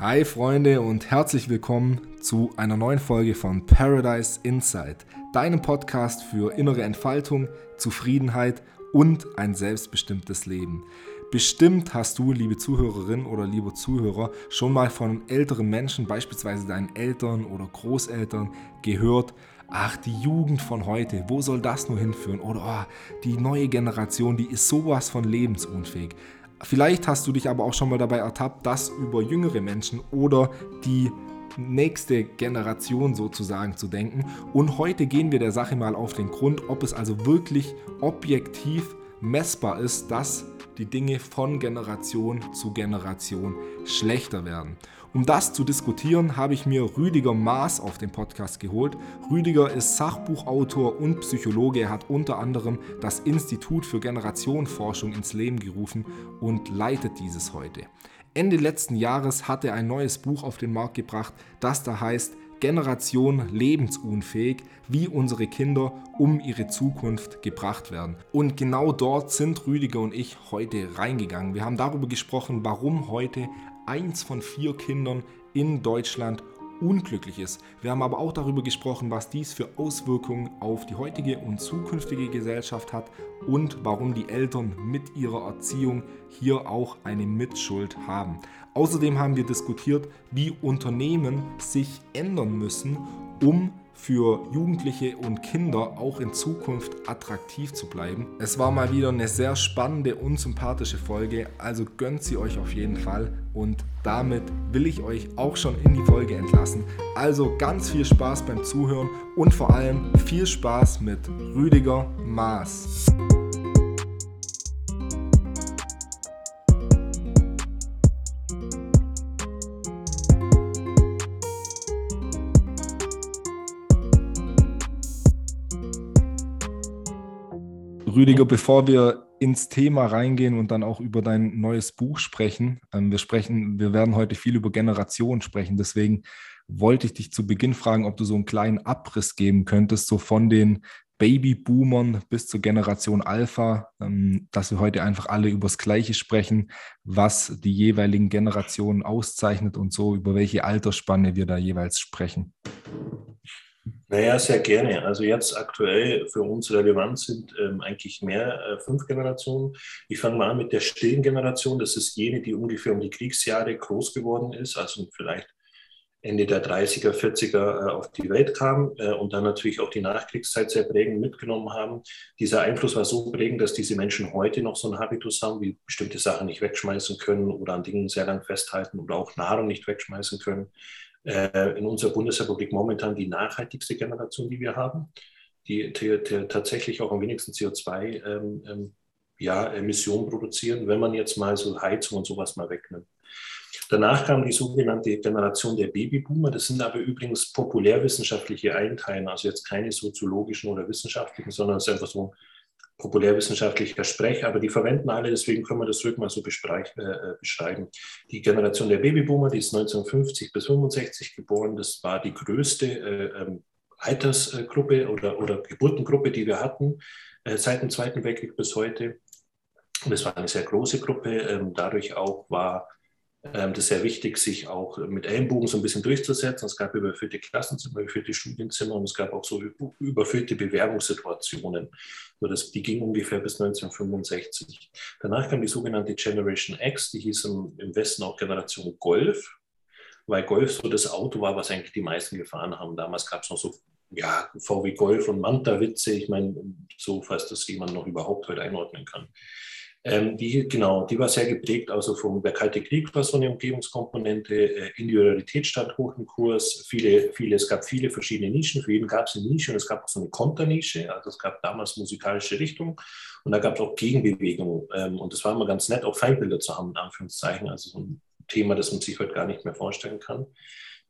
Hi Freunde und herzlich willkommen zu einer neuen Folge von Paradise Insight, deinem Podcast für innere Entfaltung, Zufriedenheit und ein selbstbestimmtes Leben. Bestimmt hast du, liebe Zuhörerin oder lieber Zuhörer, schon mal von älteren Menschen, beispielsweise deinen Eltern oder Großeltern, gehört, ach, die Jugend von heute, wo soll das nur hinführen? Oder oh, die neue Generation, die ist sowas von lebensunfähig. Vielleicht hast du dich aber auch schon mal dabei ertappt, dass über jüngere Menschen oder die nächste Generation sozusagen zu denken. Und heute gehen wir der Sache mal auf den Grund, ob es also wirklich objektiv messbar ist, dass die Dinge von Generation zu Generation schlechter werden. Um das zu diskutieren, habe ich mir Rüdiger Maas auf den Podcast geholt. Rüdiger ist Sachbuchautor und Psychologe. Er hat unter anderem das Institut für Generationenforschung ins Leben gerufen und leitet dieses heute. Ende letzten Jahres hat er ein neues Buch auf den Markt gebracht, das da heißt Generation lebensunfähig, wie unsere Kinder um ihre Zukunft gebracht werden. Und genau dort sind Rüdiger und ich heute reingegangen. Wir haben darüber gesprochen, warum heute eins von vier Kindern in Deutschland unglücklich ist. Wir haben aber auch darüber gesprochen, was dies für Auswirkungen auf die heutige und zukünftige Gesellschaft hat und warum die Eltern mit ihrer Erziehung hier auch eine Mitschuld haben. Außerdem haben wir diskutiert, wie Unternehmen sich ändern müssen, um für Jugendliche und Kinder auch in Zukunft attraktiv zu bleiben. Es war mal wieder eine sehr spannende und sympathische Folge, also gönnt sie euch auf jeden Fall und damit will ich euch auch schon in die Folge entlassen. Also ganz viel Spaß beim Zuhören und vor allem viel Spaß mit Rüdiger Maas. Rüdiger, bevor wir ins Thema reingehen und dann auch über dein neues Buch sprechen, ähm, wir sprechen, wir werden heute viel über Generationen sprechen. Deswegen wollte ich dich zu Beginn fragen, ob du so einen kleinen Abriss geben könntest, so von den Babyboomern bis zur Generation Alpha, ähm, dass wir heute einfach alle über das Gleiche sprechen, was die jeweiligen Generationen auszeichnet und so, über welche Altersspanne wir da jeweils sprechen. Naja, sehr gerne. Also jetzt aktuell für uns relevant sind ähm, eigentlich mehr äh, fünf Generationen. Ich fange mal an mit der stillen Generation. Das ist jene, die ungefähr um die Kriegsjahre groß geworden ist, also vielleicht Ende der 30er, 40er äh, auf die Welt kam äh, und dann natürlich auch die Nachkriegszeit sehr prägend mitgenommen haben. Dieser Einfluss war so prägend, dass diese Menschen heute noch so einen Habitus haben, wie bestimmte Sachen nicht wegschmeißen können oder an Dingen sehr lang festhalten oder auch Nahrung nicht wegschmeißen können in unserer Bundesrepublik momentan die nachhaltigste Generation, die wir haben, die, die, die tatsächlich auch am wenigsten CO2 ähm, ähm, ja, Emissionen produzieren, wenn man jetzt mal so Heizung und sowas mal wegnimmt. Danach kam die sogenannte Generation der Babyboomer. Das sind aber übrigens populärwissenschaftliche Einteilungen, also jetzt keine soziologischen oder wissenschaftlichen, sondern es ist einfach so populärwissenschaftlicher Sprech, aber die verwenden alle, deswegen können wir das ruhig mal so äh, äh, beschreiben. Die Generation der Babyboomer, die ist 1950 bis 65 geboren, das war die größte äh, ähm, Altersgruppe oder, oder Geburtengruppe, die wir hatten, äh, seit dem Zweiten Weltkrieg bis heute. Und es war eine sehr große Gruppe, ähm, dadurch auch war das ist sehr wichtig, sich auch mit Ellenbogen so ein bisschen durchzusetzen. Es gab überfüllte Klassenzimmer, überfüllte Studienzimmer und es gab auch so überfüllte Bewerbungssituationen. So das, die ging ungefähr bis 1965. Danach kam die sogenannte Generation X, die hieß im, im Westen auch Generation Golf, weil Golf so das Auto war, was eigentlich die meisten gefahren haben. Damals gab es noch so ja, VW Golf und Manta-Witze. Ich meine, so, falls das jemand noch überhaupt heute einordnen kann. Ähm, die, genau, die war sehr geprägt, also vom der Kalte Krieg war so eine Umgebungskomponente, äh, Individualität stand hoch im Kurs, viele, viele, es gab viele verschiedene Nischen, für jeden gab es eine Nische und es gab auch so eine Konternische, also es gab damals musikalische Richtung und da gab es auch Gegenbewegungen ähm, und es war immer ganz nett, auch Feindbilder zu haben, in Anführungszeichen, also so ein Thema, das man sich heute gar nicht mehr vorstellen kann.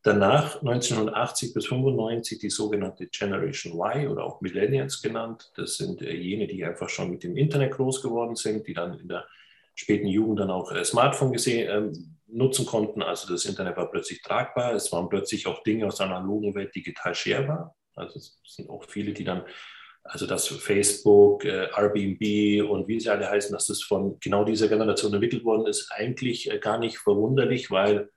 Danach 1980 bis 95 die sogenannte Generation Y oder auch Millennials genannt. Das sind äh, jene, die einfach schon mit dem Internet groß geworden sind, die dann in der späten Jugend dann auch äh, Smartphone gesehen, ähm, nutzen konnten. Also das Internet war plötzlich tragbar. Es waren plötzlich auch Dinge aus der analogen Welt digital sharbar. Also es sind auch viele, die dann, also dass Facebook, äh, Airbnb und wie sie alle heißen, dass das von genau dieser Generation entwickelt worden ist, eigentlich gar nicht verwunderlich, weil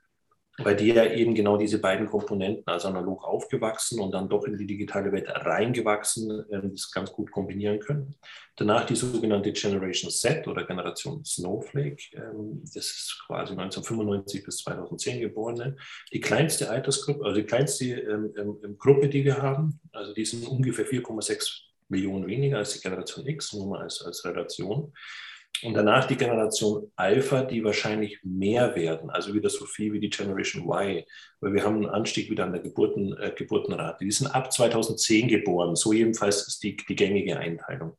bei der eben genau diese beiden Komponenten, also analog aufgewachsen und dann doch in die digitale Welt reingewachsen, ähm, das ganz gut kombinieren können. Danach die sogenannte Generation Z oder Generation Snowflake, ähm, das ist quasi 1995 bis 2010 geborene, die kleinste Altersgruppe, also die kleinste ähm, Gruppe, die wir haben, also die sind ungefähr 4,6 Millionen weniger als die Generation X, nur mal als, als Relation. Und danach die Generation Alpha, die wahrscheinlich mehr werden, also wieder so viel wie die Generation Y, weil wir haben einen Anstieg wieder an der Geburten, äh, Geburtenrate. Die sind ab 2010 geboren, so jedenfalls ist die, die gängige Einteilung.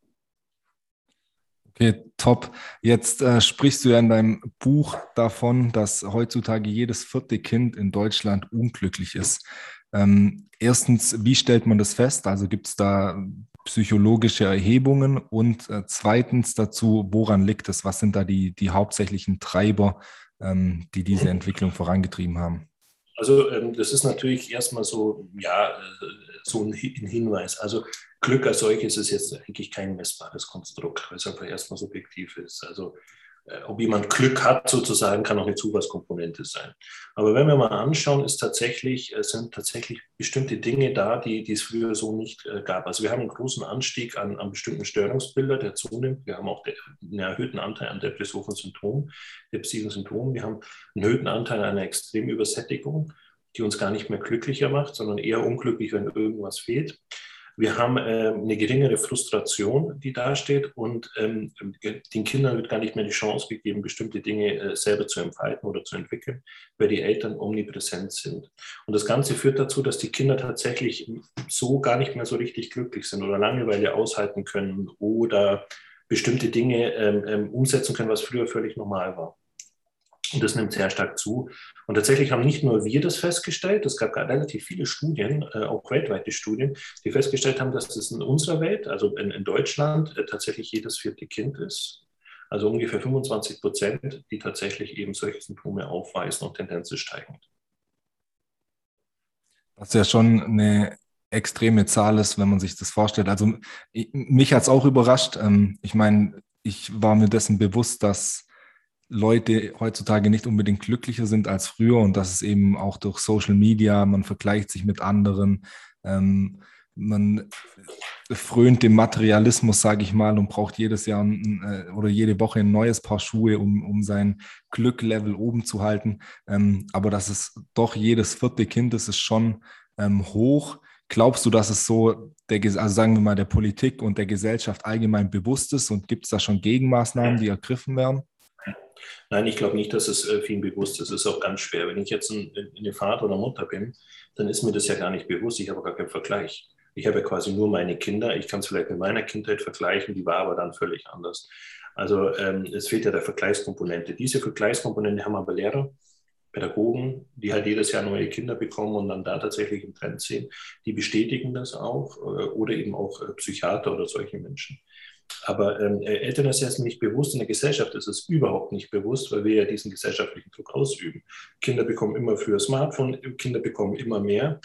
Okay, top. Jetzt äh, sprichst du ja in deinem Buch davon, dass heutzutage jedes vierte Kind in Deutschland unglücklich ist. Ähm, erstens, wie stellt man das fest? Also gibt es da psychologische Erhebungen und äh, zweitens dazu, woran liegt es? Was sind da die, die hauptsächlichen Treiber, ähm, die diese Entwicklung vorangetrieben haben? Also ähm, das ist natürlich erstmal so, ja, äh, so ein, Hinweis. Also Glück als solches ist jetzt eigentlich kein messbares Konstrukt, weil es einfach erstmal subjektiv ist. Also ob jemand Glück hat, sozusagen, kann auch eine Zufallskomponente sein. Aber wenn wir mal anschauen, ist tatsächlich, äh, sind tatsächlich bestimmte Dinge da, die, die es früher so nicht äh, gab. Also wir haben einen großen Anstieg an, an bestimmten Störungsbildern, der zunimmt. Wir haben auch einen erhöhten Anteil an depressiven Symptomen, depressiven Symptomen. Wir haben einen erhöhten Anteil an einer extremen Übersättigung, die uns gar nicht mehr glücklicher macht, sondern eher unglücklich, wenn irgendwas fehlt. Wir haben äh, eine geringere Frustration, die dasteht und ähm, den Kindern wird gar nicht mehr die Chance gegeben, bestimmte Dinge äh, selber zu entfalten oder zu entwickeln, weil die Eltern omnipräsent sind. Und das Ganze führt dazu, dass die Kinder tatsächlich so gar nicht mehr so richtig glücklich sind oder Langeweile aushalten können oder bestimmte Dinge ähm, ähm umsetzen können, was früher völlig normal war. Und das nimmt sehr stark zu. Und tatsächlich haben nicht nur wir das festgestellt, es gab relativ viele Studien, äh, auch weltweite Studien, die festgestellt haben, dass das in unserer Welt, also in, in Deutschland, äh, tatsächlich jedes vierte Kind ist. Also ungefähr 25 Prozent, die tatsächlich eben solche Symptome aufweisen und Tendenz ist steigend. Was ja schon eine extreme Zahl ist, wenn man sich das vorstellt. Also mich hat es auch überrascht. Ähm, ich meine, ich war mir dessen bewusst, dass Leute heutzutage nicht unbedingt glücklicher sind als früher und das ist eben auch durch Social Media, man vergleicht sich mit anderen, ähm, man frönt dem Materialismus, sage ich mal, und braucht jedes Jahr ein, äh, oder jede Woche ein neues Paar Schuhe, um, um sein Glücklevel oben zu halten. Ähm, aber dass es doch jedes vierte Kind ist, ist schon ähm, hoch. Glaubst du, dass es so, der, also sagen wir mal, der Politik und der Gesellschaft allgemein bewusst ist und gibt es da schon Gegenmaßnahmen, die ergriffen werden? Nein, ich glaube nicht, dass es äh, vielen bewusst ist. Es ist auch ganz schwer. Wenn ich jetzt ein, eine Vater oder Mutter bin, dann ist mir das ja gar nicht bewusst. Ich habe gar keinen Vergleich. Ich habe ja quasi nur meine Kinder. Ich kann es vielleicht mit meiner Kindheit vergleichen, die war aber dann völlig anders. Also ähm, es fehlt ja der Vergleichskomponente. Diese Vergleichskomponente haben aber Lehrer, Pädagogen, die halt jedes Jahr neue Kinder bekommen und dann da tatsächlich einen Trend sehen. Die bestätigen das auch äh, oder eben auch äh, Psychiater oder solche Menschen. Aber ähm, äh, Eltern ist erst nicht bewusst, in der Gesellschaft ist es überhaupt nicht bewusst, weil wir ja diesen gesellschaftlichen Druck ausüben. Kinder bekommen immer für Smartphone, Kinder bekommen immer mehr,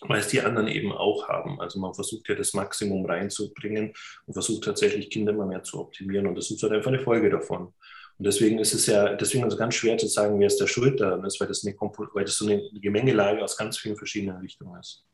weil es die anderen eben auch haben. Also man versucht ja das Maximum reinzubringen und versucht tatsächlich Kinder immer mehr zu optimieren und das ist halt einfach eine Folge davon. Und deswegen ist es ja, deswegen es ganz schwer zu sagen, wer ist der Schuld daran ist, weil das, eine, weil das so eine Gemengelage aus ganz vielen verschiedenen Richtungen ist.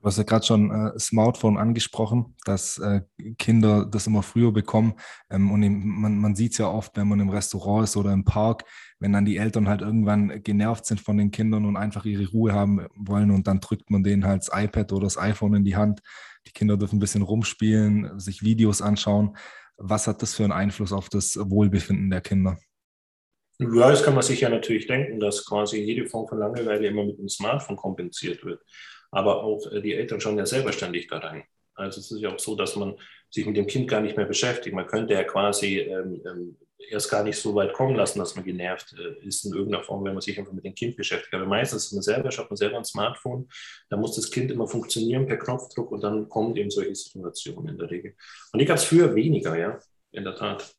Du hast ja gerade schon äh, Smartphone angesprochen, dass äh, Kinder das immer früher bekommen. Ähm, und man, man sieht es ja oft, wenn man im Restaurant ist oder im Park, wenn dann die Eltern halt irgendwann genervt sind von den Kindern und einfach ihre Ruhe haben wollen und dann drückt man denen halt das iPad oder das iPhone in die Hand. Die Kinder dürfen ein bisschen rumspielen, sich Videos anschauen. Was hat das für einen Einfluss auf das Wohlbefinden der Kinder? Ja, das kann man sich ja natürlich denken, dass quasi jede Form von Langeweile immer mit dem Smartphone kompensiert wird aber auch äh, die Eltern schauen ja selber ständig da rein. Also es ist ja auch so, dass man sich mit dem Kind gar nicht mehr beschäftigt. Man könnte ja quasi ähm, ähm, erst gar nicht so weit kommen lassen, dass man genervt äh, ist in irgendeiner Form, wenn man sich einfach mit dem Kind beschäftigt. Aber meistens ist man selber, schaut man selber ein Smartphone, da muss das Kind immer funktionieren per Knopfdruck und dann kommen eben solche Situationen in der Regel. Und die gab es früher weniger, ja, in der Tat.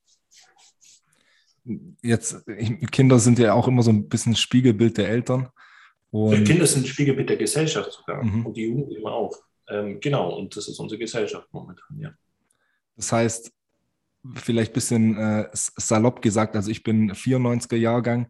Jetzt, Kinder sind ja auch immer so ein bisschen Spiegelbild der Eltern. Und Kinder sind Spiegelbild der Gesellschaft sogar mhm. und die Jugend immer auch. Ähm, genau, und das ist unsere Gesellschaft momentan, ja. Das heißt, vielleicht ein bisschen äh, salopp gesagt, also ich bin 94er Jahrgang.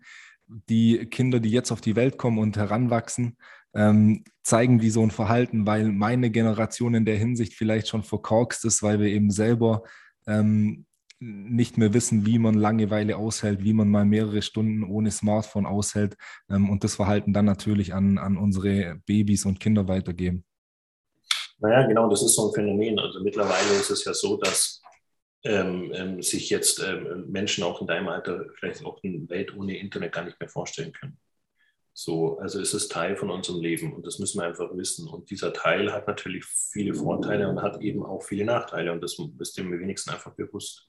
die Kinder, die jetzt auf die Welt kommen und heranwachsen, ähm, zeigen die so ein Verhalten, weil meine Generation in der Hinsicht vielleicht schon verkorkst ist, weil wir eben selber ähm, nicht mehr wissen, wie man Langeweile aushält, wie man mal mehrere Stunden ohne Smartphone aushält ähm, und das Verhalten dann natürlich an, an unsere Babys und Kinder weitergeben. Naja, genau, das ist so ein Phänomen. Also mittlerweile ist es ja so, dass ähm, ähm, sich jetzt ähm, Menschen auch in deinem Alter vielleicht auch eine Welt ohne Internet gar nicht mehr vorstellen können. So, also es ist Teil von unserem Leben und das müssen wir einfach wissen. Und dieser Teil hat natürlich viele Vorteile und hat eben auch viele Nachteile und das ist dem wenigsten einfach bewusst.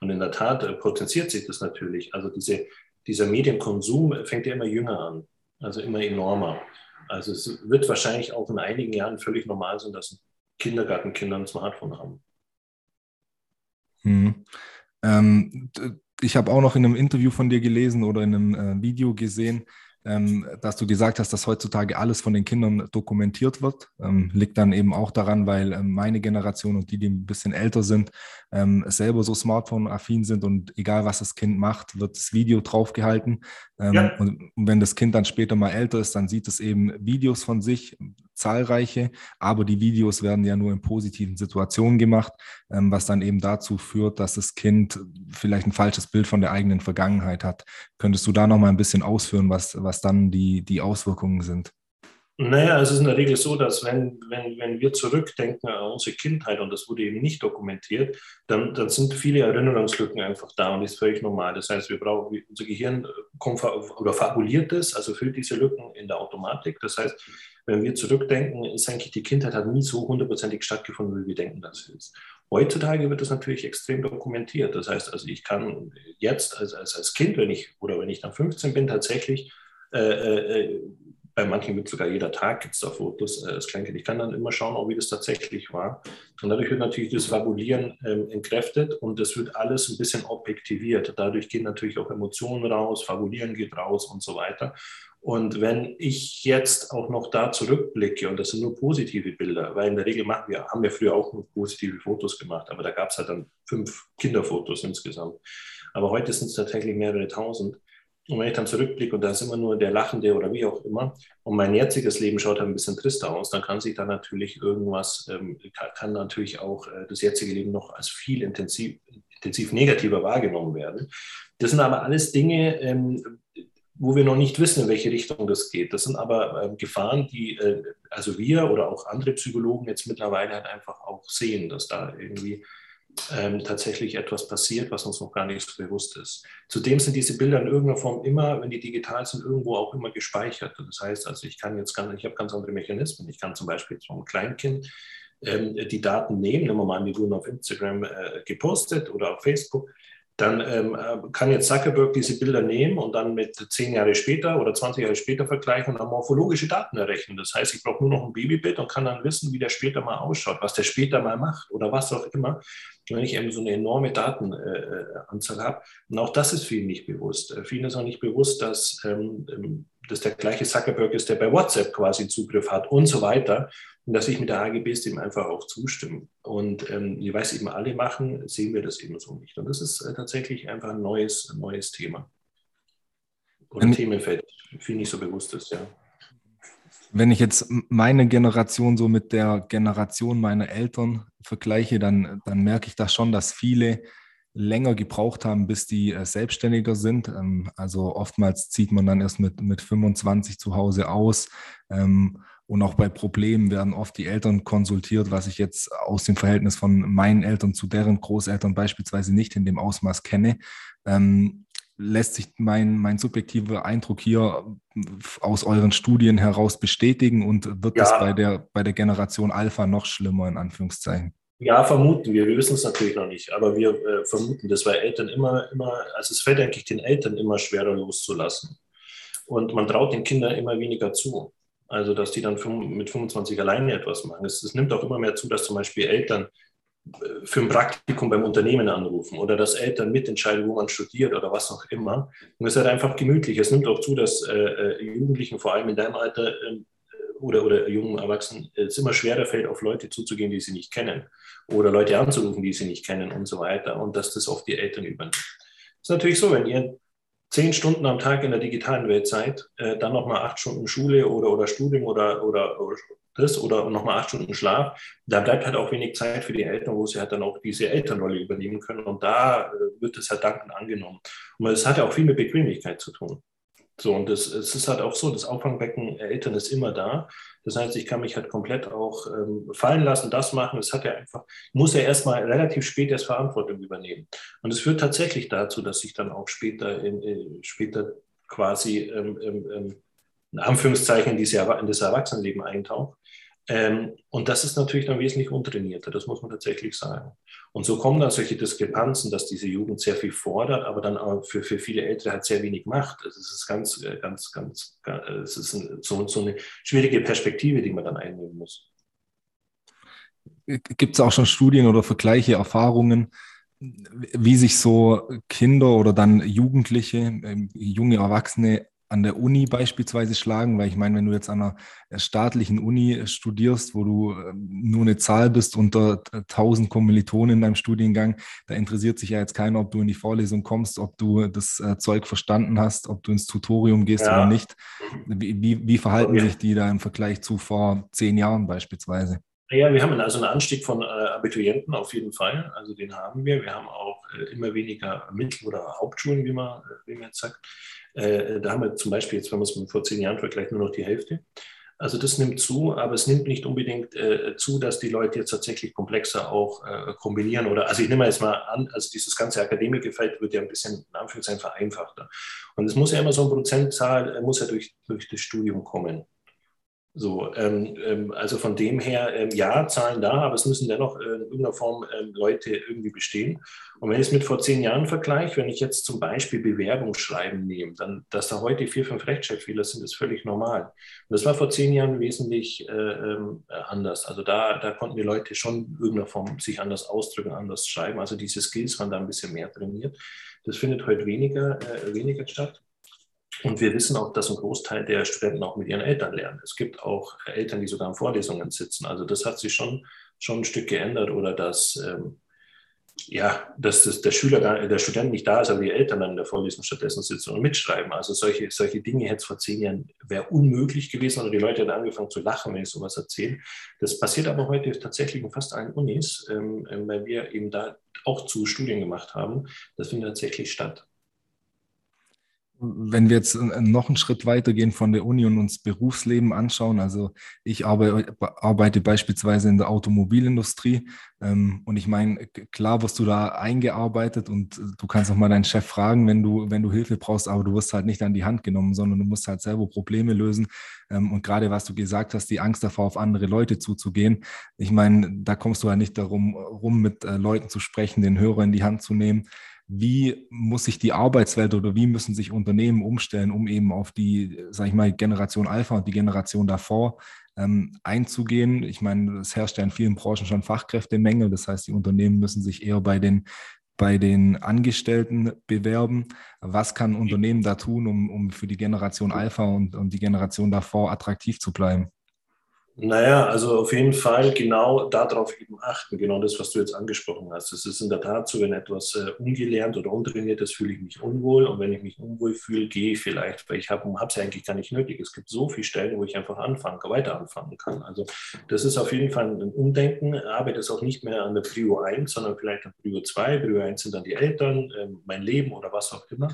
Und in der Tat äh, potenziert sich das natürlich. Also diese, dieser Medienkonsum fängt ja immer jünger an, also immer enormer. Also es wird wahrscheinlich auch in einigen Jahren völlig normal sein, dass Kindergartenkinder ein Smartphone haben. Hm. Ähm, ich habe auch noch in einem Interview von dir gelesen oder in einem äh, Video gesehen, ähm, dass du gesagt hast, dass heutzutage alles von den Kindern dokumentiert wird. Ähm, liegt dann eben auch daran, weil ähm, meine Generation und die, die ein bisschen älter sind, ähm, selber so Smartphone-affin sind und egal was das Kind macht, wird das Video draufgehalten. Ähm, ja. und, und wenn das Kind dann später mal älter ist, dann sieht es eben Videos von sich, zahlreiche, aber die Videos werden ja nur in positiven Situationen gemacht, ähm, was dann eben dazu führt, dass das Kind vielleicht ein falsches Bild von der eigenen Vergangenheit hat. Könntest du da noch mal ein bisschen ausführen, was, was dann die, die Auswirkungen sind? Naja, es ist in der Regel so, dass wenn, wenn, wenn wir zurückdenken an unsere Kindheit und das wurde eben nicht dokumentiert, dann, dann sind viele Erinnerungslücken einfach da und ist völlig normal. Das heißt, wir brauchen, unser Gehirn oder fabuliert es, also füllt diese Lücken in der Automatik. Das heißt, wenn wir zurückdenken, ist eigentlich die Kindheit hat nie so hundertprozentig stattgefunden, wie wir denken, dass sie ist. Heutzutage wird das natürlich extrem dokumentiert. Das heißt, also ich kann jetzt als, als, als Kind, wenn ich oder wenn ich dann 15 bin, tatsächlich äh, äh, bei manchen wird sogar jeder Tag gibt es da Fotos äh, als Kleinkind. Ich kann dann immer schauen, auch wie das tatsächlich war. Und dadurch wird natürlich das Fabulieren ähm, entkräftet und es wird alles ein bisschen objektiviert. Dadurch gehen natürlich auch Emotionen raus, Fabulieren geht raus und so weiter. Und wenn ich jetzt auch noch da zurückblicke, und das sind nur positive Bilder, weil in der Regel machen wir, haben wir früher auch nur positive Fotos gemacht, aber da gab es halt dann fünf Kinderfotos insgesamt. Aber heute sind es tatsächlich mehrere tausend. Und wenn ich dann zurückblicke und da ist immer nur der Lachende oder wie auch immer und mein jetziges Leben schaut dann ein bisschen trister aus, dann kann sich da natürlich irgendwas, ähm, kann natürlich auch äh, das jetzige Leben noch als viel intensiv, intensiv negativer wahrgenommen werden. Das sind aber alles Dinge, ähm, wo wir noch nicht wissen, in welche Richtung das geht. Das sind aber äh, Gefahren, die äh, also wir oder auch andere Psychologen jetzt mittlerweile halt einfach auch sehen, dass da irgendwie ähm, tatsächlich etwas passiert, was uns noch gar nicht so bewusst ist. Zudem sind diese Bilder in irgendeiner Form immer, wenn die digital sind, irgendwo auch immer gespeichert. Das heißt, also ich kann jetzt ganz, ich habe ganz andere Mechanismen. Ich kann zum Beispiel vom Kleinkind ähm, die Daten nehmen, nehmen wir mal die wurden auf Instagram äh, gepostet oder auf Facebook dann ähm, äh, kann jetzt Zuckerberg diese Bilder nehmen und dann mit zehn Jahre später oder 20 Jahre später vergleichen und dann morphologische Daten errechnen. Das heißt, ich brauche nur noch ein Babybild und kann dann wissen, wie der später mal ausschaut, was der später mal macht oder was auch immer, wenn ich eben so eine enorme Datenanzahl äh, habe. Und auch das ist vielen nicht bewusst. Äh, vielen ist auch nicht bewusst, dass ähm, ähm dass der gleiche Zuckerberg ist, der bei WhatsApp quasi Zugriff hat und so weiter. Und dass ich mit der AGBs dem einfach auch zustimme. Und ähm, weil es eben alle machen, sehen wir das eben so nicht. Und das ist äh, tatsächlich einfach ein neues, ein neues Thema. Oder ein Themenfeld, viel nicht so bewusst ist, ja. Wenn ich jetzt meine Generation so mit der Generation meiner Eltern vergleiche, dann, dann merke ich da schon, dass viele länger gebraucht haben, bis die äh, selbstständiger sind. Ähm, also oftmals zieht man dann erst mit, mit 25 zu Hause aus. Ähm, und auch bei Problemen werden oft die Eltern konsultiert, was ich jetzt aus dem Verhältnis von meinen Eltern zu deren Großeltern beispielsweise nicht in dem Ausmaß kenne. Ähm, lässt sich mein, mein subjektiver Eindruck hier aus euren Studien heraus bestätigen und wird ja. das bei der, bei der Generation Alpha noch schlimmer in Anführungszeichen? Ja, vermuten wir. Wir wissen es natürlich noch nicht, aber wir äh, vermuten das, weil Eltern immer, immer, also es fällt eigentlich den Eltern immer schwerer loszulassen. Und man traut den Kindern immer weniger zu. Also, dass die dann mit 25 alleine etwas machen. Es, es nimmt auch immer mehr zu, dass zum Beispiel Eltern äh, für ein Praktikum beim Unternehmen anrufen oder dass Eltern mitentscheiden, wo man studiert oder was auch immer. Und es ist halt einfach gemütlich. Es nimmt auch zu, dass äh, äh Jugendlichen, vor allem in deinem Alter, äh, oder, oder jungen Erwachsenen es immer schwerer fällt, auf Leute zuzugehen, die sie nicht kennen oder Leute anzurufen, die sie nicht kennen und so weiter und dass das oft die Eltern übernehmen. Es ist natürlich so, wenn ihr zehn Stunden am Tag in der digitalen Welt seid, äh, dann nochmal acht Stunden Schule oder, oder Studium oder, oder, oder das oder nochmal acht Stunden Schlaf, da bleibt halt auch wenig Zeit für die Eltern, wo sie halt dann auch diese Elternrolle übernehmen können. Und da äh, wird es halt dankend angenommen. Und es hat ja auch viel mit Bequemlichkeit zu tun. So, und es, es ist halt auch so, das Auffangbecken Eltern ist immer da. Das heißt, ich kann mich halt komplett auch ähm, fallen lassen, das machen. Es hat ja einfach, muss ja erstmal relativ spät erst Verantwortung übernehmen. Und es führt tatsächlich dazu, dass ich dann auch später, in, in, später quasi ähm, ähm, ähm in Anführungszeichen in das Erwachsenenleben eintauche. Ähm, und das ist natürlich dann wesentlich untrainierter, das muss man tatsächlich sagen. Und so kommen dann solche Diskrepanzen, dass diese Jugend sehr viel fordert, aber dann auch für, für viele Ältere halt sehr wenig macht. Also es ist ganz, äh, ganz, ganz, ganz es ist ein, so, so eine schwierige Perspektive, die man dann einnehmen muss. Gibt es auch schon Studien oder Vergleiche, Erfahrungen, wie sich so Kinder oder dann Jugendliche, ähm, junge Erwachsene an der Uni beispielsweise schlagen, weil ich meine, wenn du jetzt an einer äh, staatlichen Uni äh, studierst, wo du ähm, nur eine Zahl bist unter 1000 äh, Kommilitonen in deinem Studiengang, da interessiert sich ja jetzt keiner, ob du in die Vorlesung kommst, ob du das Zeug verstanden hast, ob du ins Tutorium gehst ja. oder nicht. Wie, wie, wie verhalten okay. sich die da im Vergleich zu vor zehn Jahren beispielsweise? Ja, wir haben also einen Anstieg von Abiturienten auf jeden Fall. Also den haben wir. Wir haben auch immer weniger Mittel- oder Hauptschulen, wie man, wie man jetzt sagt. Äh, da haben wir zum Beispiel jetzt, wenn man es mit vor zehn Jahren vergleicht, nur noch die Hälfte. Also das nimmt zu, aber es nimmt nicht unbedingt äh, zu, dass die Leute jetzt tatsächlich komplexer auch äh, kombinieren oder, also ich nehme jetzt mal an, also dieses ganze Akademikerfeld wird ja ein bisschen in Anführungszeichen vereinfachter. Und es muss ja immer so eine Prozentzahl, äh, muss ja durch, durch das Studium kommen. So, ähm, ähm, also von dem her, ähm, ja, Zahlen da, aber es müssen dennoch äh, in irgendeiner Form ähm, Leute irgendwie bestehen. Und wenn ich es mit vor zehn Jahren vergleiche, wenn ich jetzt zum Beispiel Bewerbungsschreiben nehme, dann, dass da heute vier, fünf Rechtschreibfehler sind, ist völlig normal. Und das war vor zehn Jahren wesentlich äh, ähm, anders. Also da, da konnten die Leute schon in irgendeiner Form sich anders ausdrücken, anders schreiben. Also diese Skills waren da ein bisschen mehr trainiert. Das findet heute weniger, äh, weniger statt. Und wir wissen auch, dass ein Großteil der Studenten auch mit ihren Eltern lernen. Es gibt auch Eltern, die sogar in Vorlesungen sitzen. Also das hat sich schon, schon ein Stück geändert oder dass, ähm, ja, dass das, der Schüler, der Student nicht da ist, aber die Eltern dann in der Vorlesung stattdessen sitzen und mitschreiben. Also solche, solche Dinge hätte es vor zehn Jahren wäre unmöglich gewesen oder die Leute hätten angefangen zu lachen, wenn ich sowas erzähle. Das passiert aber heute tatsächlich in fast allen Unis, ähm weil wir eben da auch zu Studien gemacht haben. Das findet tatsächlich statt. Wenn wir jetzt noch einen Schritt weiter gehen von der Uni und uns Berufsleben anschauen, also ich arbeite, beispielsweise in der Automobilindustrie ähm, und ich meine, klar wirst du da eingearbeitet und du kannst auch mal deinen Chef fragen, wenn du, wenn du Hilfe brauchst, aber du wirst halt nicht an die Hand genommen, sondern du musst halt selber Probleme lösen. Ähm, und gerade was du gesagt hast, die Angst davor, auf andere Leute zuzugehen, ich meine, da kommst du halt nicht darum rum, mit äh, Leuten zu sprechen, den Hörer in die Hand zu nehmen wie muss sich die Arbeitswelt oder wie müssen sich Unternehmen umstellen, um eben auf die, sage ich mal, Generation Alpha und die Generation davor ähm, einzugehen. Ich meine, es herrscht ja in vielen Branchen schon Fachkräftemängel. Das heißt, die Unternehmen müssen sich eher bei den, bei den Angestellten bewerben. Was kann ein Unternehmen da tun, um, um für die Generation Alpha und, und die Generation davor attraktiv zu bleiben? Naja, also auf jeden Fall genau darauf eben achten, genau das, was du jetzt angesprochen hast. Es ist in der Tat so, wenn etwas äh, ungelernt oder untrainiert ist, fühle ich mich unwohl. Und wenn ich mich unwohl fühle, gehe ich vielleicht, weil ich habe es ja eigentlich gar nicht nötig. Es gibt so viele Stellen, wo ich einfach anfangen, weiter anfangen kann. Also das ist auf jeden Fall ein Umdenken. Arbeit ist auch nicht mehr an der Prio 1, sondern vielleicht an Prio 2. Prio 1 sind dann die Eltern, äh, mein Leben oder was auch immer.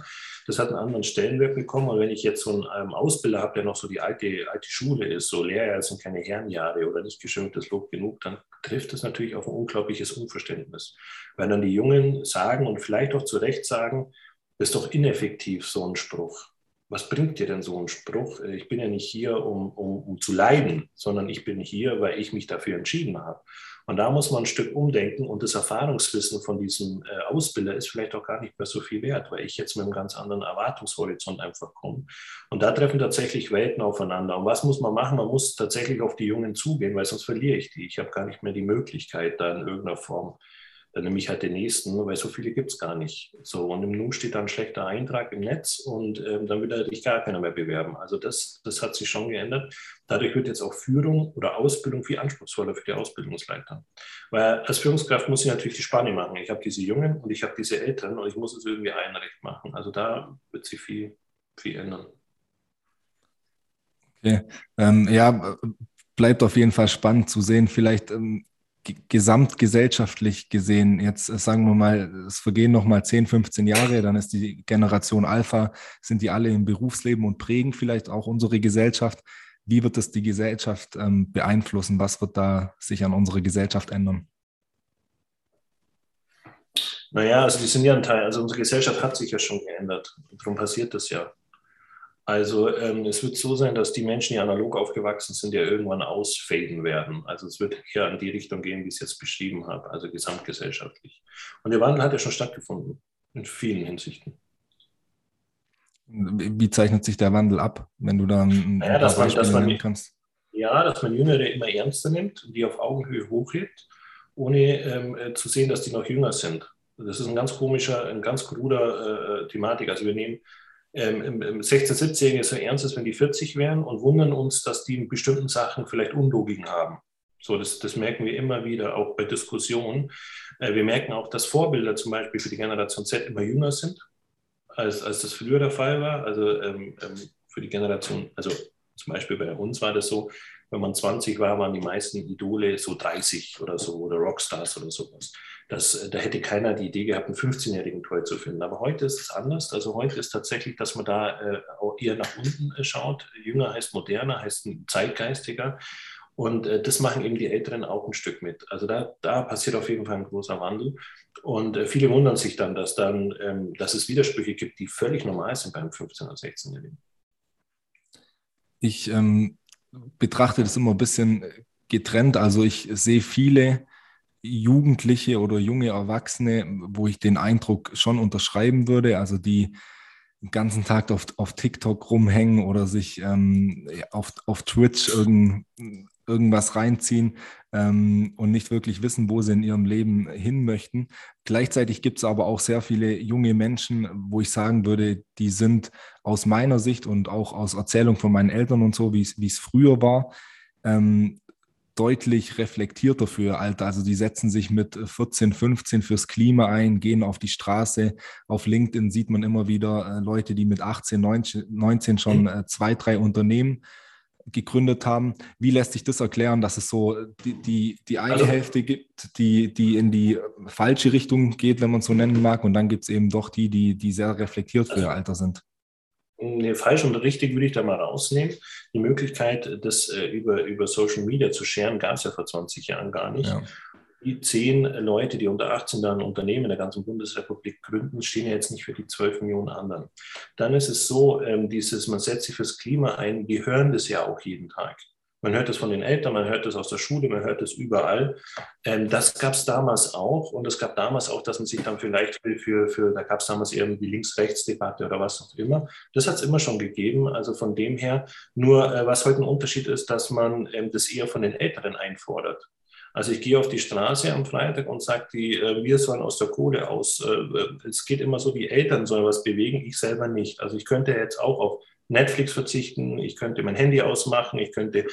Das hat einen anderen Stellenwert bekommen. Und wenn ich jetzt so einen ähm, Ausbilder habe, der noch so die alte, alte Schule ist, so Lehrjahre sind keine Herren, Kernjahre oder nicht geschöpftes Lob genug, dann trifft es natürlich auf ein unglaubliches Unverständnis. Weil dann die Jungen sagen und vielleicht auch zu Recht sagen, das ist doch ineffektiv, so ein Spruch. Was bringt dir denn so ein Spruch? Ich bin ja nicht hier, um, um, um zu leiden, sondern ich bin hier, weil ich mich dafür entschieden habe. Und da muss man ein Stück umdenken und das Erfahrungswissen von diesem äh, Ausbilder ist vielleicht auch gar nicht mehr so viel wert, weil ich jetzt mit einem ganz anderen Erwartungshorizont einfach komme. Und da treffen tatsächlich Welten aufeinander. Und was muss man machen? Man muss tatsächlich auf die Jungen zugehen, weil sonst verliere ich die. Ich habe gar nicht mehr die Möglichkeit, da in irgendeiner Form dann nehme ich halt den nächsten, weil so viele gibt es gar nicht. So, und im Nu steht dann ein schlechter Eintrag im Netz und ähm, dann würde dich gar keiner mehr bewerben. Also das, das hat sich schon geändert. Dadurch wird jetzt auch Führung oder Ausbildung viel anspruchsvoller für die Ausbildungsleiter. Weil als Führungskraft muss ich natürlich die Spanne machen. Ich habe diese Jungen und ich habe diese Eltern und ich muss es irgendwie allen recht machen. Also da wird sich viel, viel ändern. Okay. Ähm, ja, bleibt auf jeden Fall spannend zu sehen. Vielleicht ähm, gesamtgesellschaftlich gesehen, jetzt äh, sagen wir mal, es vergehen noch mal 10, 15 Jahre, dann ist die Generation Alpha, sind die alle im Berufsleben und prägen vielleicht auch unsere Gesellschaft. Wie wird das die Gesellschaft ähm, beeinflussen? Was wird da sich an unserer Gesellschaft ändern? Naja, also die sind ja ein Teil, also unsere Gesellschaft hat sich ja schon geändert. Darum passiert das ja. Also ähm, es wird so sein, dass die Menschen, die analog aufgewachsen sind, ja irgendwann ausfaden werden. Also es wird eher in die Richtung gehen, wie ich es jetzt beschrieben habe, also gesamtgesellschaftlich. Und der Wandel hat ja schon stattgefunden, in vielen Hinsichten. Wie zeichnet sich der Wandel ab, wenn du da ein naja, dass man, dass man, kannst? Ja, dass man Jüngere immer ernster nimmt die auf Augenhöhe hochhebt, ohne ähm, äh, zu sehen, dass die noch jünger sind. Das ist ein ganz komischer, ein ganz kruder äh, Thematik. Also wir nehmen ähm, 16-, 17-Jährige so ernst ist, wenn die 40 wären und wundern uns, dass die in bestimmten Sachen vielleicht Unlogiken haben. So, das, das merken wir immer wieder, auch bei Diskussionen. Äh, wir merken auch, dass Vorbilder zum Beispiel für die Generation Z immer jünger sind, als, als das früher der Fall war. Also ähm, ähm für die Generation, also zum Beispiel bei uns war das so, wenn man 20 war, waren die meisten Idole so 30 oder so oder Rockstars oder sowas. Das, äh, da hätte keiner die Idee gehabt, einen 15-Jährigen toll zu finden. Aber heute ist es anders. Also heute ist tatsächlich, dass man da äh, eher nach unten äh, schaut. Jünger heißt moderner, heißt zeitgeistiger. Und das machen eben die Älteren auch ein Stück mit. Also da, da passiert auf jeden Fall ein großer Wandel. Und viele wundern sich dann, dass, dann ähm, dass es Widersprüche gibt, die völlig normal sind beim 15- oder 16-Jährigen. Ich ähm, betrachte das immer ein bisschen getrennt. Also ich sehe viele Jugendliche oder junge Erwachsene, wo ich den Eindruck schon unterschreiben würde, also die den ganzen Tag auf, auf TikTok rumhängen oder sich ähm, auf, auf Twitch irgend, irgendwas reinziehen ähm, und nicht wirklich wissen, wo sie in ihrem Leben hin möchten. Gleichzeitig gibt es aber auch sehr viele junge Menschen, wo ich sagen würde, die sind aus meiner Sicht und auch aus Erzählung von meinen Eltern und so, wie es früher war, ähm, deutlich reflektierter für ihr Alter. Also die setzen sich mit 14, 15 fürs Klima ein, gehen auf die Straße. Auf LinkedIn sieht man immer wieder äh, Leute, die mit 18, 19, 19 schon mhm. äh, zwei, drei Unternehmen gegründet haben. Wie lässt sich das erklären, dass es so die, die, die eine also, Hälfte gibt, die, die in die falsche Richtung geht, wenn man es so nennen mag, und dann gibt es eben doch die, die, die sehr reflektiert für ihr also Alter sind? Nee, falsch und richtig würde ich da mal rausnehmen. Die Möglichkeit, das äh, über, über Social Media zu scheren, gab es ja vor 20 Jahren gar nicht. Ja. Die zehn Leute, die unter 18 dann Unternehmen in der ganzen Bundesrepublik gründen, stehen ja jetzt nicht für die 12 Millionen anderen. Dann ist es so, ähm, dieses, man setzt sich fürs Klima ein, die hören das ja auch jeden Tag. Man hört es von den Eltern, man hört es aus der Schule, man hört es überall. Ähm, das gab es damals auch und es gab damals auch, dass man sich dann vielleicht für, für da gab es damals irgendwie Links-Rechts-Debatte oder was auch immer. Das hat es immer schon gegeben. Also von dem her, nur äh, was heute ein Unterschied ist, dass man ähm, das eher von den Älteren einfordert. Also ich gehe auf die Straße am Freitag und sage, die, äh, wir sollen aus der Kohle aus. Äh, äh, es geht immer so, die Eltern sollen was bewegen, ich selber nicht. Also ich könnte jetzt auch auf Netflix verzichten, ich könnte mein Handy ausmachen, ich könnte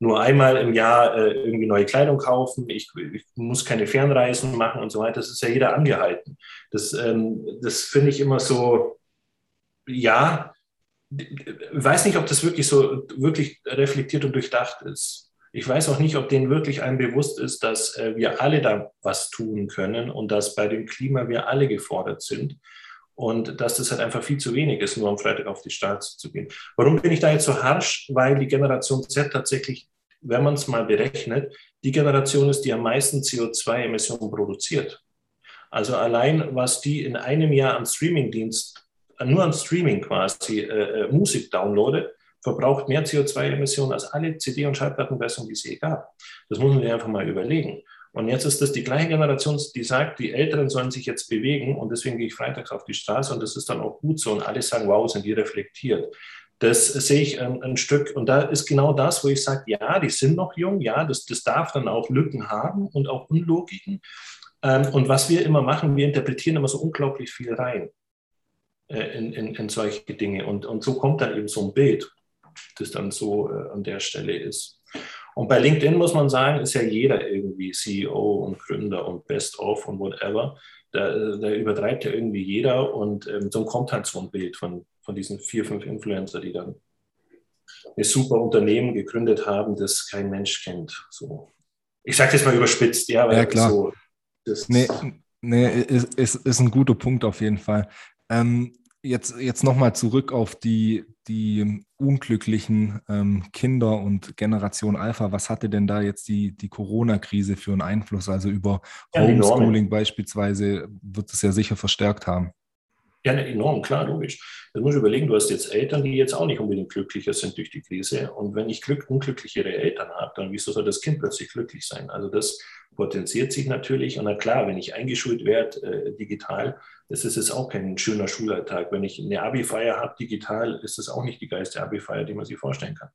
nur einmal im Jahr äh, irgendwie neue Kleidung kaufen, ich, ich, muss keine Fernreisen machen und so weiter. Das ist ja jeder angehalten. Das, ähm, das finde ich immer so, ja, weiß nicht, ob das wirklich so wirklich reflektiert und durchdacht ist. Ich weiß auch nicht, ob denen wirklich einem bewusst ist, dass äh, wir alle da was tun können und dass bei dem Klima wir alle gefordert sind und dass das halt einfach viel zu wenig ist, nur am Freitag auf die Straße zu gehen. Warum bin ich da jetzt so harsch? Weil die Generation Z tatsächlich, wenn man es mal berechnet, die Generation ist, die am meisten CO2-Emissionen produziert. Also allein, was die in einem Jahr an Streamingdienst, nur an Streaming quasi äh, äh Musik downloadet, verbraucht mehr CO2-Emissionen als alle CD- und Schallplattenversionen, die es je gab. Das muss man sich einfach mal überlegen. Und jetzt ist das die gleiche Generation, die sagt, die Älteren sollen sich jetzt bewegen und deswegen gehe ich freitags auf die Straße und das ist dann auch gut so und alle sagen, wow, sind die reflektiert. Das sehe ich ein, ein Stück und da ist genau das, wo ich sage, ja, die sind noch jung, ja, das, das darf dann auch Lücken haben und auch Unlogiken. Ähm, und was wir immer machen, wir interpretieren immer so unglaublich viel rein äh, in, in, in solche Dinge. Und, und so kommt dann eben so ein Bild, das dann so äh, an der Stelle ist. Und bei LinkedIn muss man sagen, ist ja jeder irgendwie CEO und Gründer und Best of und whatever. Da, da übertreibt ja irgendwie jeder und ähm, so kommt halt so ein Bild von, von diesen vier, fünf Influencer, die dann ein super Unternehmen gegründet haben, das kein Mensch kennt. So. Ich sage das mal überspitzt, ja, weil ja, klar. so. nee, nee ist, ist, ist ein guter Punkt auf jeden Fall. Ähm, jetzt, jetzt nochmal zurück auf die, die unglücklichen ähm, Kinder und Generation Alpha. Was hatte denn da jetzt die, die Corona-Krise für einen Einfluss? Also über ja, Homeschooling beispielsweise wird es ja sicher verstärkt haben. Ja, enorm, klar, logisch. Das muss ich überlegen, du hast jetzt Eltern, die jetzt auch nicht unbedingt glücklicher sind durch die Krise. Und wenn ich glück, unglücklichere Eltern habe, dann wieso soll das Kind plötzlich glücklich sein? Also das potenziert sich natürlich. Und na klar, wenn ich eingeschult werde äh, digital, das ist jetzt auch kein schöner Schulalltag. Wenn ich eine Abi-Feier habe digital, ist das auch nicht die geilste Abi-Feier, die man sich vorstellen kann.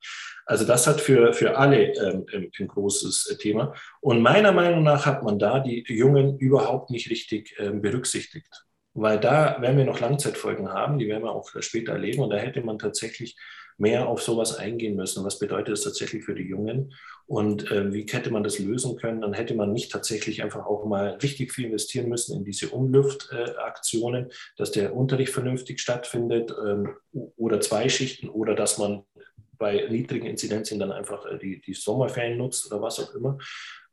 Also das hat für, für alle ähm, ein großes äh, Thema. Und meiner Meinung nach hat man da die Jungen überhaupt nicht richtig ähm, berücksichtigt weil da werden wir noch Langzeitfolgen haben, die werden wir auch später erleben und da hätte man tatsächlich mehr auf sowas eingehen müssen. Was bedeutet das tatsächlich für die Jungen und äh, wie hätte man das lösen können? Dann hätte man nicht tatsächlich einfach auch mal richtig viel investieren müssen in diese Umlüftaktionen, äh, dass der Unterricht vernünftig stattfindet ähm, oder zwei Schichten oder dass man bei niedrigen Inzidenzien dann einfach äh, die, die Sommerferien nutzt oder was auch immer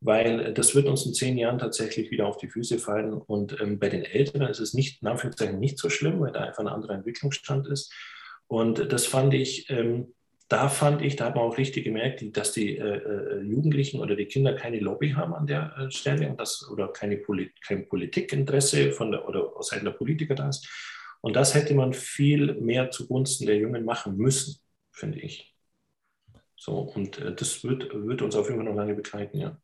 weil das wird uns in zehn Jahren tatsächlich wieder auf die Füße fallen. Und ähm, bei den Älteren ist es nicht, in Anführungszeichen, nicht so schlimm, weil da einfach ein anderer Entwicklungsstand ist. Und das fand ich, ähm, da fand ich, da hat man auch richtig gemerkt, dass die äh, äh, Jugendlichen oder die Kinder keine Lobby haben an der äh, Stelle und das, oder keine Polit kein Politikinteresse von der, oder aus Seiten der Politiker da ist. Und das hätte man viel mehr zugunsten der Jungen machen müssen, finde ich. So, und äh, das wird, wird uns auf jeden Fall noch lange begleiten, ja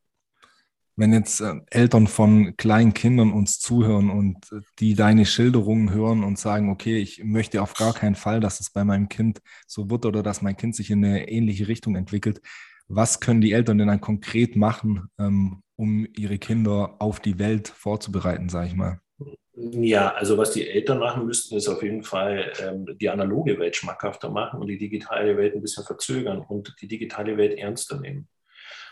wenn jetzt äh, Eltern von kleinen Kindern uns zuhören und äh, die deine Schilderungen hören und sagen, okay, ich möchte auf gar keinen Fall, dass es bei meinem Kind so wird oder dass mein Kind sich in eine ähnliche Richtung entwickelt, was können die Eltern denn dann konkret machen, ähm, um ihre Kinder auf die Welt vorzubereiten, sage ich mal? Ja, also was die Eltern machen müssten, ist auf jeden Fall ähm, die analoge Welt schmackhafter machen und die digitale Welt ein bisschen verzögern und die digitale Welt ernster nehmen.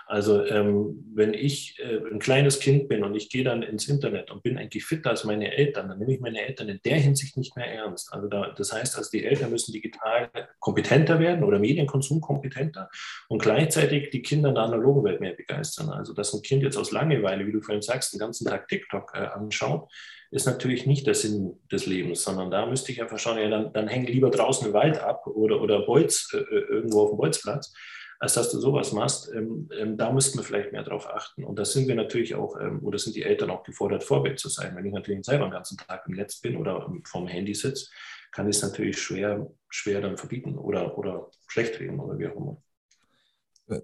Also ähm, wenn ich äh, ein kleines Kind bin und ich gehe dann ins Internet und bin eigentlich fitter als meine Eltern, dann nehme ich meine Eltern in der Hinsicht nicht mehr ernst. Also da, das heißt, also die Eltern müssen digital kompetenter werden oder Medienkonsum kompetenter und gleichzeitig die Kinder in der analogen Welt mehr begeistern. Also dass ein Kind jetzt aus Langeweile, wie du vorhin sagst, den ganzen Tag TikTok äh, anschaut, ist natürlich nicht der Sinn des Lebens, sondern da müsste ich einfach schauen, ja, dann, dann häng lieber draußen im Wald ab oder, oder Bolz, äh, äh irgendwo auf dem Bolzplatz als dass du sowas machst. Ähm, ähm, da müssten wir vielleicht mehr darauf achten. Und da sind wir natürlich auch, ähm, oder sind die Eltern auch gefordert, Vorbild zu sein. Wenn ich natürlich selber den ganzen Tag im Netz bin oder vom Handy sitze, kann ich es natürlich schwer, schwer dann verbieten oder, oder schlecht reden oder wie auch immer.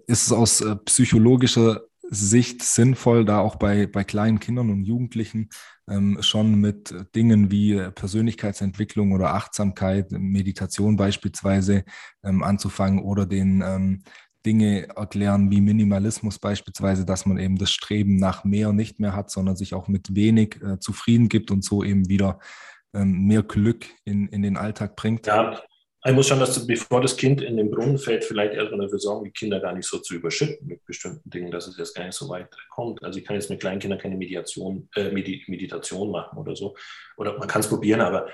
Ist es aus äh, psychologischer Sicht sinnvoll, da auch bei, bei kleinen Kindern und Jugendlichen ähm, schon mit Dingen wie Persönlichkeitsentwicklung oder Achtsamkeit, Meditation beispielsweise ähm, anzufangen oder den ähm, Dinge erklären wie Minimalismus beispielsweise, dass man eben das Streben nach mehr nicht mehr hat, sondern sich auch mit wenig äh, zufrieden gibt und so eben wieder ähm, mehr Glück in, in den Alltag bringt. Ja, ich muss schon, dass du, bevor das Kind in den Brunnen fällt, vielleicht erstmal dafür sorgen, die Kinder gar nicht so zu überschütten mit bestimmten Dingen, dass es jetzt gar nicht so weit kommt. Also ich kann jetzt mit Kleinkindern keine Mediation, äh, Meditation machen oder so. Oder man kann es probieren, aber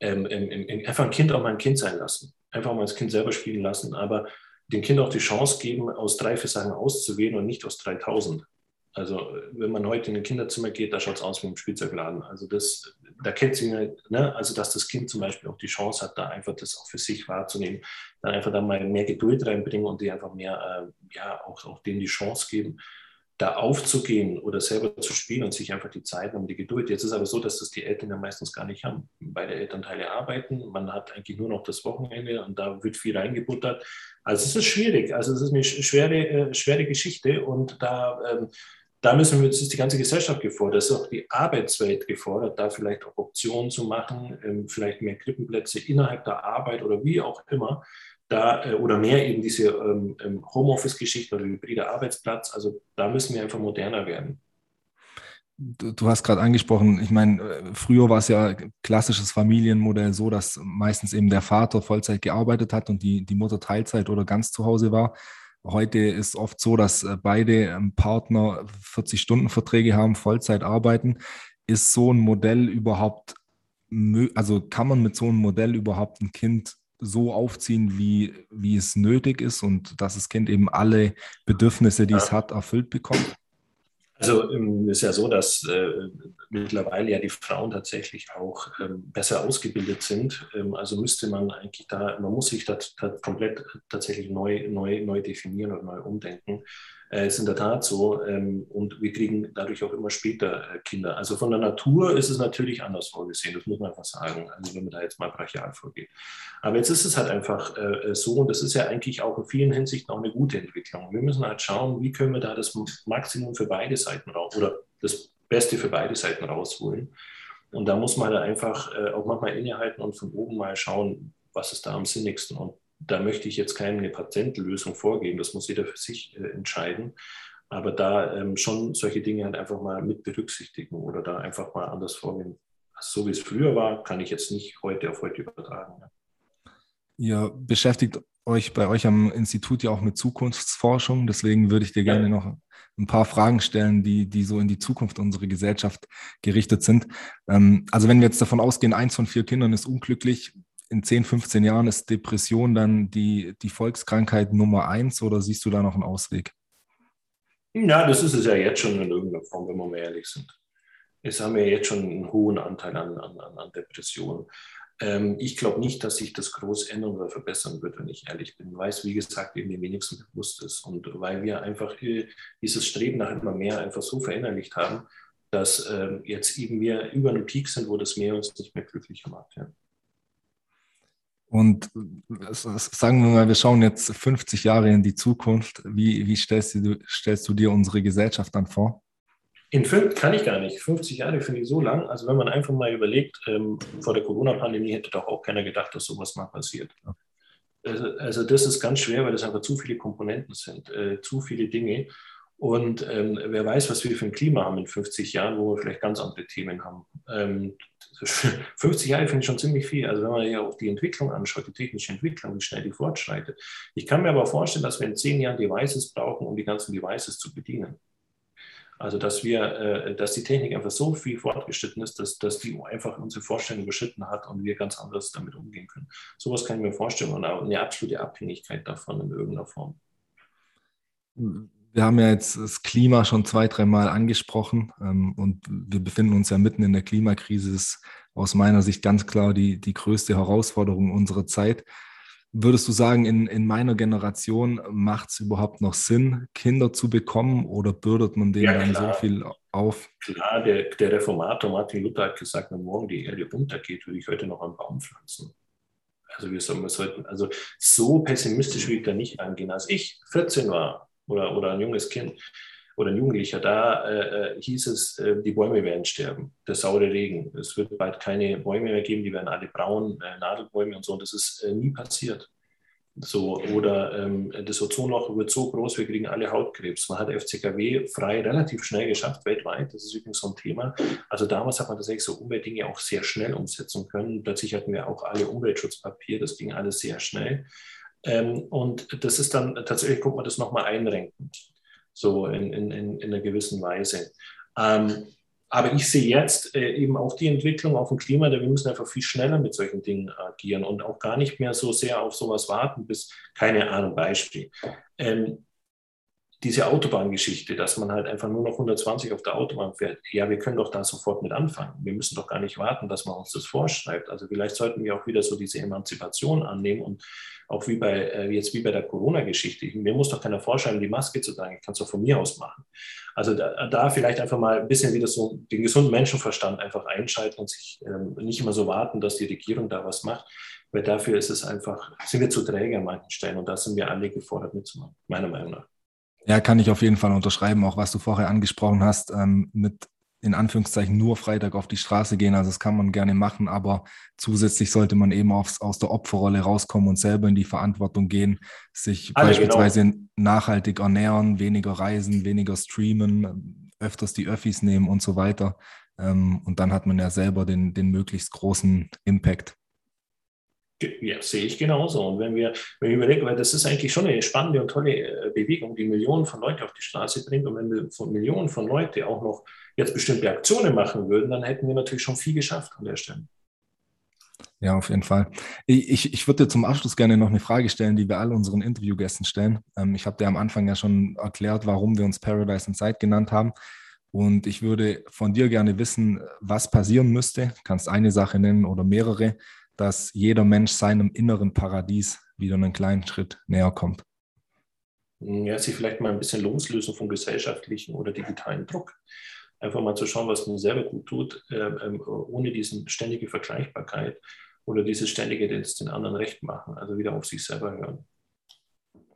ähm, ähm, einfach ein Kind auch mal ein Kind sein lassen. Einfach mal das Kind selber spielen lassen, aber dem Kind auch die Chance geben, aus drei, vier Sachen auszuwählen und nicht aus 3000. Also wenn man heute in ein Kinderzimmer geht, da schaut es aus wie ein Spielzeugladen. Also das, da kennt sie, ne, also dass das Kind zum Beispiel auch die Chance hat, da einfach das auch für sich wahrzunehmen, dann einfach da mal mehr Geduld reinbringen und die einfach mehr, äh, ja, auch, auch denen die Chance geben, da aufzugehen oder selber zu spielen und sich einfach die Zeit und die Geduld. Jetzt ist aber so, dass das die Eltern ja meistens gar nicht haben. Beide Elternteile arbeiten, man hat eigentlich nur noch das Wochenende und da wird viel reingebuttert. Also es ist schwierig, also es ist eine schwere, äh, schwere Geschichte und da ähm, da müssen wir, das ist die ganze Gesellschaft gefordert, das ist auch die Arbeitswelt gefordert, da vielleicht auch Optionen zu machen, ähm, vielleicht mehr Krippenplätze innerhalb der Arbeit oder wie auch immer, da, äh, oder mehr eben diese ähm, ähm, Homeoffice-Geschichte oder hybride Arbeitsplatz. Also da müssen wir einfach moderner werden. Du, du hast gerade angesprochen, ich meine, äh, früher war es ja klassisches Familienmodell so, dass meistens eben der Vater Vollzeit gearbeitet hat und die, die Mutter Teilzeit oder ganz zu Hause war. Heute ist oft so, dass äh, beide ähm, Partner 40-Stunden-Verträge haben, Vollzeit arbeiten. Ist so ein Modell überhaupt, also kann man mit so einem Modell überhaupt ein Kind so aufziehen, wie, wie es nötig ist und dass das Kind eben alle Bedürfnisse, die es hat, erfüllt bekommt? Also ähm, ist ja so, dass äh, mittlerweile ja die Frauen tatsächlich auch ähm, besser ausgebildet sind. Ähm, also müsste man eigentlich da, man muss sich das komplett tatsächlich neu, neu, neu definieren oder neu umdenken äh, ist in der Tat so. Ähm, und wir kriegen dadurch auch immer später äh, Kinder. Also von der Natur ist es natürlich anders vorgesehen, das muss man einfach sagen. Also wenn man da jetzt mal brachial vorgeht. Aber jetzt ist es halt einfach äh, so und das ist ja eigentlich auch in vielen Hinsichten auch eine gute Entwicklung. Wir müssen halt schauen, wie können wir da das Maximum für beide Seiten raus oder das Beste für beide Seiten rausholen. Und da muss man halt einfach äh, auch manchmal innehalten und von oben mal schauen, was ist da am sinnigsten. Und da möchte ich jetzt keine Patentlösung vorgeben, das muss jeder für sich äh, entscheiden. Aber da ähm, schon solche Dinge halt einfach mal mit berücksichtigen oder da einfach mal anders vorgehen. Also so wie es früher war, kann ich jetzt nicht heute auf heute übertragen. Ja. Ihr beschäftigt euch bei euch am Institut ja auch mit Zukunftsforschung. Deswegen würde ich dir gerne noch ein paar Fragen stellen, die, die so in die Zukunft unserer Gesellschaft gerichtet sind. Ähm, also wenn wir jetzt davon ausgehen, eins von vier Kindern ist unglücklich, in 10, 15 Jahren ist Depression dann die, die Volkskrankheit Nummer eins oder siehst du da noch einen Ausweg? Ja, das ist es ja jetzt schon in irgendeiner Form, wenn wir mal ehrlich sind. Es haben ja jetzt schon einen hohen Anteil an, an, an Depressionen. Ähm, ich glaube nicht, dass sich das groß ändern oder verbessern wird, wenn ich ehrlich bin, weil es, wie gesagt, eben den wenigsten bewusst ist. Und weil wir einfach dieses Streben nach immer mehr einfach so verinnerlicht haben, dass ähm, jetzt eben wir über einen Peak sind, wo das mehr uns nicht mehr glücklicher macht. Ja. Und sagen wir mal, wir schauen jetzt 50 Jahre in die Zukunft. Wie, wie stellst, du, stellst du dir unsere Gesellschaft dann vor? In fünf kann ich gar nicht. 50 Jahre finde ich so lang. Also wenn man einfach mal überlegt, ähm, vor der Corona-Pandemie hätte doch auch keiner gedacht, dass sowas mal passiert. Also, also, das ist ganz schwer, weil das einfach zu viele Komponenten sind, äh, zu viele Dinge. Und ähm, wer weiß, was wir für ein Klima haben in 50 Jahren, wo wir vielleicht ganz andere Themen haben. Ähm, 50 Jahre finde ich schon ziemlich viel. Also wenn man ja auch die Entwicklung anschaut, die technische Entwicklung, wie schnell die fortschreitet. Ich kann mir aber vorstellen, dass wir in zehn Jahren Devices brauchen, um die ganzen Devices zu bedienen. Also dass wir, äh, dass die Technik einfach so viel fortgeschritten ist, dass, dass die einfach unsere Vorstellung überschritten hat und wir ganz anders damit umgehen können. Sowas kann ich mir vorstellen und auch eine absolute Abhängigkeit davon in irgendeiner Form. Mhm wir haben ja jetzt das Klima schon zwei, dreimal angesprochen ähm, und wir befinden uns ja mitten in der Klimakrise. Das ist aus meiner Sicht ganz klar die, die größte Herausforderung unserer Zeit. Würdest du sagen, in, in meiner Generation macht es überhaupt noch Sinn, Kinder zu bekommen oder bürdet man denen ja, dann so viel auf? Klar, der, der Reformator Martin Luther hat gesagt, wenn morgen die Erde untergeht, würde ich heute noch einen Baum pflanzen. Also wir sollten, also so pessimistisch will ich da nicht angehen. Als ich 14 war, oder, oder ein junges Kind oder ein Jugendlicher, da äh, äh, hieß es, äh, die Bäume werden sterben, der saure Regen. Es wird bald keine Bäume mehr geben, die werden alle braun, äh, Nadelbäume und so. Und das ist äh, nie passiert. So, oder ähm, das Ozonloch wird so groß, wir kriegen alle Hautkrebs. Man hat FCKW frei relativ schnell geschafft, weltweit. Das ist übrigens so ein Thema. Also damals hat man tatsächlich so Umweltdinge auch sehr schnell umsetzen können. Plötzlich hatten wir auch alle Umweltschutzpapier, das ging alles sehr schnell. Ähm, und das ist dann tatsächlich, guckt man das nochmal einrenken, so in, in, in, einer gewissen Weise. Ähm, aber ich sehe jetzt äh, eben auch die Entwicklung auf dem Klima, wir müssen einfach viel schneller mit solchen Dingen agieren und auch gar nicht mehr so sehr auf sowas warten, bis, keine Ahnung, Beispiel. Ähm, diese Autobahngeschichte, dass man halt einfach nur noch 120 auf der Autobahn fährt, ja, wir können doch da sofort mit anfangen. Wir müssen doch gar nicht warten, dass man uns das vorschreibt. Also vielleicht sollten wir auch wieder so diese Emanzipation annehmen und auch wie bei, äh, jetzt wie bei der Corona-Geschichte. Mir muss doch keiner vorschreiben, die Maske zu tragen. Ich kann es doch von mir aus machen. Also da, da, vielleicht einfach mal ein bisschen wieder so den gesunden Menschenverstand einfach einschalten und sich ähm, nicht immer so warten, dass die Regierung da was macht. Weil dafür ist es einfach, sind wir zu träge an manchen Stellen und da sind wir alle gefordert mitzumachen, meiner Meinung nach. Ja, kann ich auf jeden Fall unterschreiben, auch was du vorher angesprochen hast, ähm, mit in Anführungszeichen nur Freitag auf die Straße gehen. Also das kann man gerne machen, aber zusätzlich sollte man eben aufs, aus der Opferrolle rauskommen und selber in die Verantwortung gehen, sich Alle, beispielsweise genau. nachhaltig ernähren, weniger reisen, weniger streamen, öfters die Öffis nehmen und so weiter. Ähm, und dann hat man ja selber den, den möglichst großen Impact. Ja, sehe ich genauso. Und wenn wir, wenn wir überlegen, weil das ist eigentlich schon eine spannende und tolle äh, Bewegung, die Millionen von Leuten auf die Straße bringt. Und wenn wir von Millionen von Leuten auch noch jetzt bestimmte Aktionen machen würden, dann hätten wir natürlich schon viel geschafft an der Stelle. Ja, auf jeden Fall. Ich, ich würde dir zum Abschluss gerne noch eine Frage stellen, die wir all unseren Interviewgästen stellen. Ähm, ich habe dir am Anfang ja schon erklärt, warum wir uns Paradise Inside genannt haben. Und ich würde von dir gerne wissen, was passieren müsste. Du kannst eine Sache nennen oder mehrere, dass jeder Mensch seinem inneren Paradies wieder einen kleinen Schritt näher kommt. Ja, sich vielleicht mal ein bisschen loslösen vom gesellschaftlichen oder digitalen Druck. Einfach mal zu schauen, was man selber gut tut, äh, äh, ohne diese ständige Vergleichbarkeit oder dieses ständige den anderen recht machen. Also wieder auf sich selber hören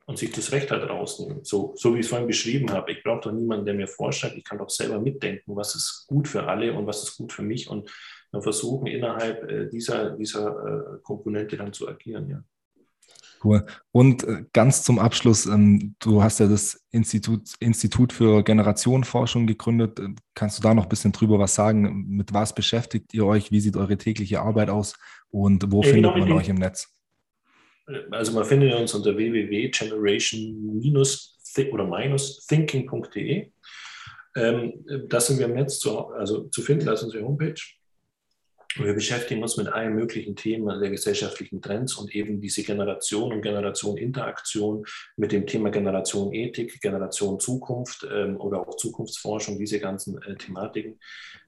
und sich das Recht halt rausnehmen. So, so wie ich es vorhin beschrieben habe. Ich brauche doch niemanden, der mir vorschreibt. Ich kann doch selber mitdenken, was ist gut für alle und was ist gut für mich und dann versuchen, innerhalb äh, dieser, dieser äh, Komponente dann zu agieren. Ja. Cool. Und äh, ganz zum Abschluss, ähm, du hast ja das Institut, Institut für Generationenforschung gegründet. Kannst du da noch ein bisschen drüber was sagen? Mit was beschäftigt ihr euch? Wie sieht eure tägliche Arbeit aus? Und wo ja, findet genau, man euch im Netz? Also man findet uns unter www.generation- oder minus thinking.de. Ähm, das sind wir im Netz zu, also zu finden, das ist unsere Homepage. Wir beschäftigen uns mit allen möglichen Themen der gesellschaftlichen Trends und eben diese Generation und Generation Interaktion mit dem Thema Generation Ethik, Generation Zukunft ähm, oder auch Zukunftsforschung, diese ganzen äh, Thematiken.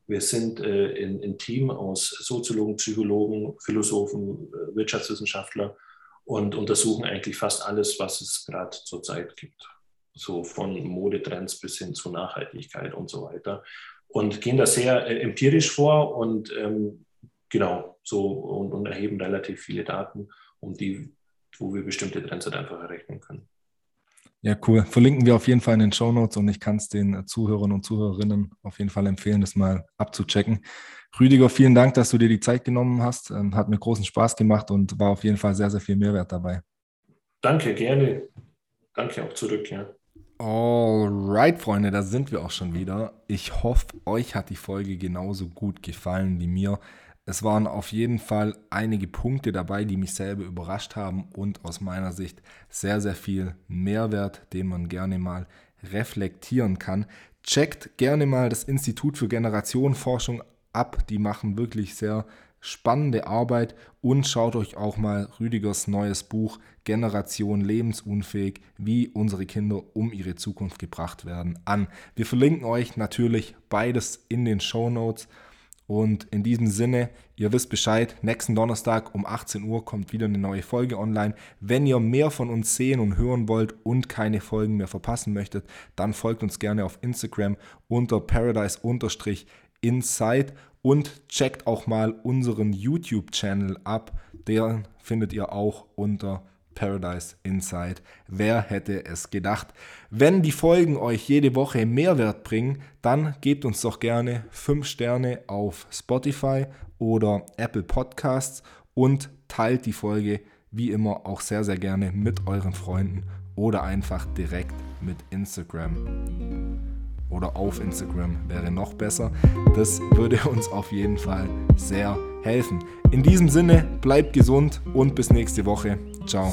Wir sind äh, in, ein Team aus Soziologen, Psychologen, Philosophen, äh, Wirtschaftswissenschaftler und untersuchen eigentlich fast alles, was es gerade zurzeit gibt. So von Modetrends bis hin zu Nachhaltigkeit und so weiter. Und gehen da sehr äh, empirisch vor und ähm, genau so und, und, erheben relativ viele Daten, um die, wo wir bestimmte Trends halt einfach errechnen können. Ja, cool. Verlinken wir auf jeden Fall in den Show Notes und ich kann es den Zuhörern und Zuhörerinnen auf jeden Fall empfehlen, das mal abzuchecken. Rüdiger, vielen Dank, dass du dir die Zeit genommen hast. Ähm, hat mir großen Spaß gemacht und war auf jeden Fall sehr, sehr viel Mehrwert dabei. Danke, gerne. Danke auch zurück, ja. Alright, Freunde, da sind wir auch schon wieder. Ich hoffe, euch hat die Folge genauso gut gefallen wie mir. Es waren auf jeden Fall einige Punkte dabei, die mich selber überrascht haben und aus meiner Sicht sehr, sehr viel Mehrwert, den man gerne mal reflektieren kann. Checkt gerne mal das Institut für Generationenforschung ab. Die machen wirklich sehr spannende Arbeit und schaut euch auch mal Rüdigers neues Buch Generation lebensunfähig, wie unsere Kinder um ihre Zukunft gebracht werden, an. Wir verlinken euch natürlich beides in den Show Notes. Und in diesem Sinne, ihr wisst Bescheid, nächsten Donnerstag um 18 Uhr kommt wieder eine neue Folge online. Wenn ihr mehr von uns sehen und hören wollt und keine Folgen mehr verpassen möchtet, dann folgt uns gerne auf Instagram unter paradise-inside und checkt auch mal unseren YouTube-Channel ab. Den findet ihr auch unter Paradise Inside. Wer hätte es gedacht? Wenn die Folgen euch jede Woche Mehrwert bringen, dann gebt uns doch gerne 5 Sterne auf Spotify oder Apple Podcasts und teilt die Folge wie immer auch sehr, sehr gerne mit euren Freunden oder einfach direkt mit Instagram oder auf Instagram wäre noch besser. Das würde uns auf jeden Fall sehr helfen. In diesem Sinne, bleibt gesund und bis nächste Woche. Ciao.